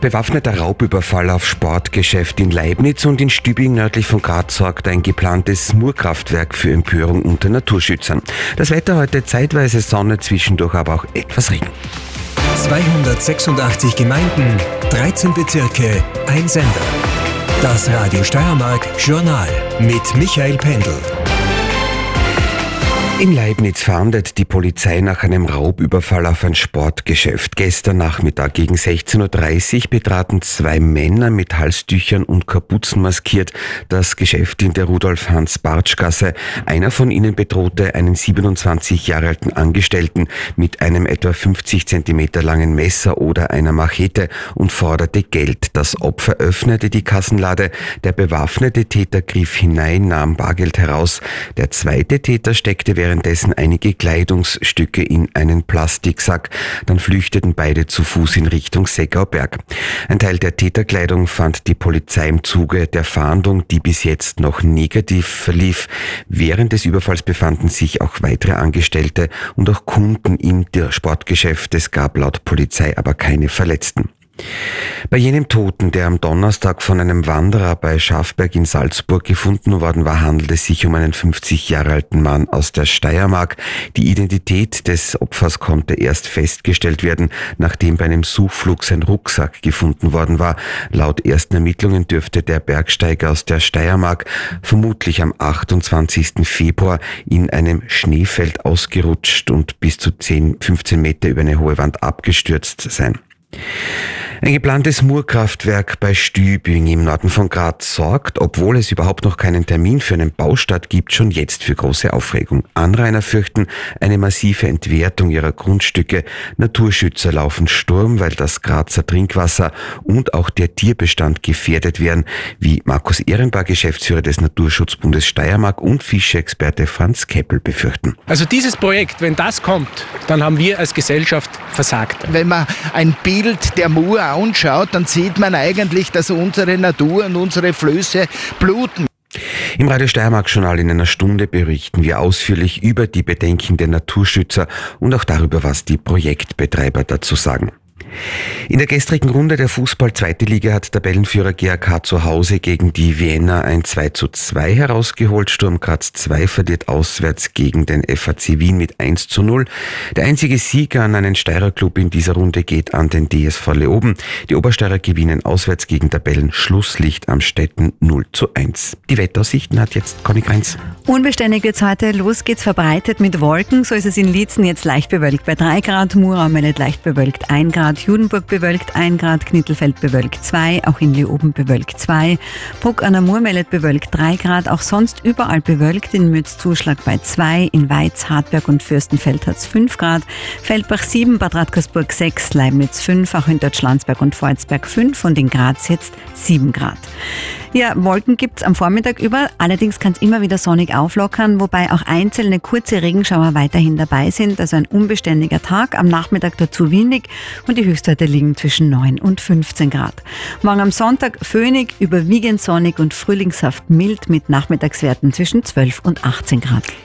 Bewaffneter Raubüberfall auf Sportgeschäft in Leibniz und in Stübing nördlich von Graz sorgt ein geplantes Murkraftwerk für Empörung unter Naturschützern. Das Wetter heute zeitweise Sonne, zwischendurch aber auch etwas Regen. 286 Gemeinden, 13 Bezirke, ein Sender. Das Radio Steiermark Journal mit Michael Pendel. In Leibniz fahndet die Polizei nach einem Raubüberfall auf ein Sportgeschäft. Gestern Nachmittag gegen 16.30 Uhr betraten zwei Männer mit Halstüchern und Kapuzen maskiert das Geschäft in der Rudolf-Hans-Bartsch-Gasse. Einer von ihnen bedrohte einen 27 Jahre alten Angestellten mit einem etwa 50 Zentimeter langen Messer oder einer Machete und forderte Geld. Das Opfer öffnete die Kassenlade. Der bewaffnete Täter griff hinein, nahm Bargeld heraus. Der zweite Täter steckte während währenddessen einige Kleidungsstücke in einen Plastiksack. Dann flüchteten beide zu Fuß in Richtung Seckauberg. Ein Teil der Täterkleidung fand die Polizei im Zuge der Fahndung, die bis jetzt noch negativ verlief. Während des Überfalls befanden sich auch weitere Angestellte und auch Kunden im Sportgeschäft. Es gab laut Polizei aber keine Verletzten. Bei jenem Toten, der am Donnerstag von einem Wanderer bei Schafberg in Salzburg gefunden worden war, handelt es sich um einen 50 Jahre alten Mann aus der Steiermark. Die Identität des Opfers konnte erst festgestellt werden, nachdem bei einem Suchflug sein Rucksack gefunden worden war. Laut ersten Ermittlungen dürfte der Bergsteiger aus der Steiermark vermutlich am 28. Februar in einem Schneefeld ausgerutscht und bis zu 10, 15 Meter über eine hohe Wand abgestürzt sein. Ein geplantes Murkraftwerk bei Stübing im Norden von Graz sorgt, obwohl es überhaupt noch keinen Termin für einen Baustart gibt, schon jetzt für große Aufregung. Anrainer fürchten eine massive Entwertung ihrer Grundstücke. Naturschützer laufen Sturm, weil das Grazer Trinkwasser und auch der Tierbestand gefährdet werden, wie Markus Ehrenbar, Geschäftsführer des Naturschutzbundes Steiermark und Fischeexperte Franz Keppel befürchten. Also dieses Projekt, wenn das kommt, dann haben wir als Gesellschaft versagt. Wenn man ein Bild der Mur anschaut, dann sieht man eigentlich, dass unsere Natur und unsere Flöße bluten. Im Radio Steiermark Journal in einer Stunde berichten wir ausführlich über die Bedenken der Naturschützer und auch darüber, was die Projektbetreiber dazu sagen. In der gestrigen Runde der Fußball-Zweite Liga hat Tabellenführer GAK zu Hause gegen die Vienna ein 2 zu 2 herausgeholt. Sturm Graz 2 verliert auswärts gegen den FAC Wien mit 1 zu 0. Der einzige Sieger an einen Steirer Club in dieser Runde geht an den DSV Leoben. Die Obersteirer gewinnen auswärts gegen Tabellen Schlusslicht am Städten 0 zu 1. Die Wetteraussichten hat jetzt Conny Kreins. Unbeständig wird's heute. Los geht's verbreitet mit Wolken. So ist es in Lietzen jetzt leicht bewölkt bei 3 Grad, Mura meldet leicht bewölkt 1 Grad, Judenburg bewölkt 1 Grad, Knittelfeld bewölkt 2, auch in Leoben bewölkt 2, Bruck an der Mur meldet bewölkt 3 Grad, auch sonst überall bewölkt, in Mütz Zuschlag bei 2, in Weiz, Hartberg und Fürstenfeld hat's 5 Grad, Feldbach 7, Bad Radkersburg 6, Leibniz 5, auch in Deutschlandsberg und Volzberg 5 und in Graz jetzt 7 Grad. Ja, Wolken gibt's am Vormittag über, allerdings kann es immer wieder sonnig auflockern, wobei auch einzelne kurze Regenschauer weiterhin dabei sind, also ein unbeständiger Tag, am Nachmittag dazu windig und die Höchstwerte liegen zwischen 9 und 15 Grad. Morgen am Sonntag föhnig, überwiegend sonnig und frühlingshaft mild mit Nachmittagswerten zwischen 12 und 18 Grad.